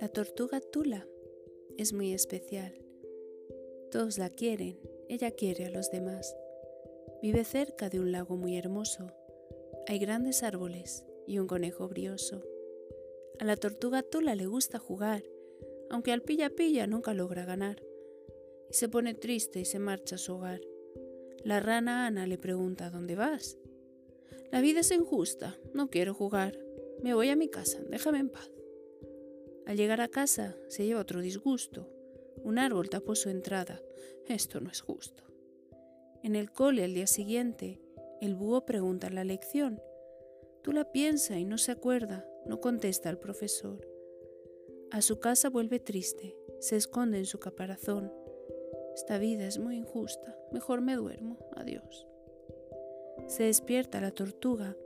La tortuga Tula es muy especial. Todos la quieren, ella quiere a los demás. Vive cerca de un lago muy hermoso. Hay grandes árboles y un conejo brioso. A la tortuga Tula le gusta jugar, aunque al pilla pilla nunca logra ganar. Y se pone triste y se marcha a su hogar. La rana Ana le pregunta ¿Dónde vas? La vida es injusta, no quiero jugar. Me voy a mi casa, déjame en paz. Al llegar a casa se lleva otro disgusto. Un árbol tapó su entrada. Esto no es justo. En el cole al día siguiente, el búho pregunta la lección. Tú la piensa y no se acuerda, no contesta al profesor. A su casa vuelve triste, se esconde en su caparazón. Esta vida es muy injusta, mejor me duermo, adiós. Se despierta la tortuga,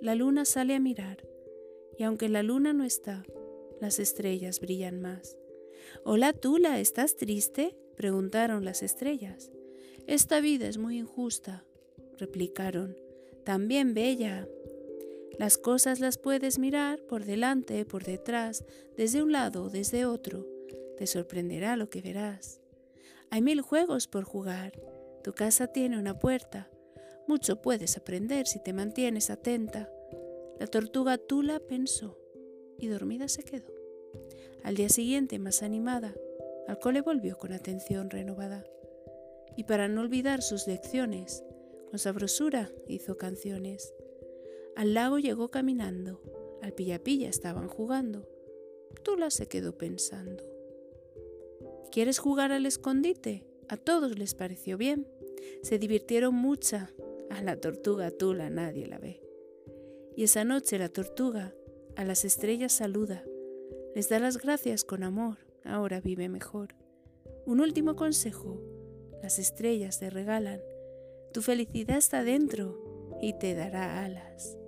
la luna sale a mirar, y aunque la luna no está, las estrellas brillan más. Hola Tula, ¿estás triste? preguntaron las estrellas. Esta vida es muy injusta, replicaron. También bella. Las cosas las puedes mirar por delante, por detrás, desde un lado, desde otro. Te sorprenderá lo que verás. Hay mil juegos por jugar. Tu casa tiene una puerta. Mucho puedes aprender si te mantienes atenta. La tortuga Tula pensó y dormida se quedó. Al día siguiente, más animada, al cole volvió con atención renovada. Y para no olvidar sus lecciones, con sabrosura hizo canciones. Al lago llegó caminando, al pilla-pilla estaban jugando. Tula se quedó pensando. ¿Quieres jugar al escondite? A todos les pareció bien. Se divirtieron mucha. A la tortuga Tula nadie la ve. Y esa noche la tortuga a las estrellas saluda, les da las gracias con amor, ahora vive mejor. Un último consejo, las estrellas te regalan, tu felicidad está dentro y te dará alas.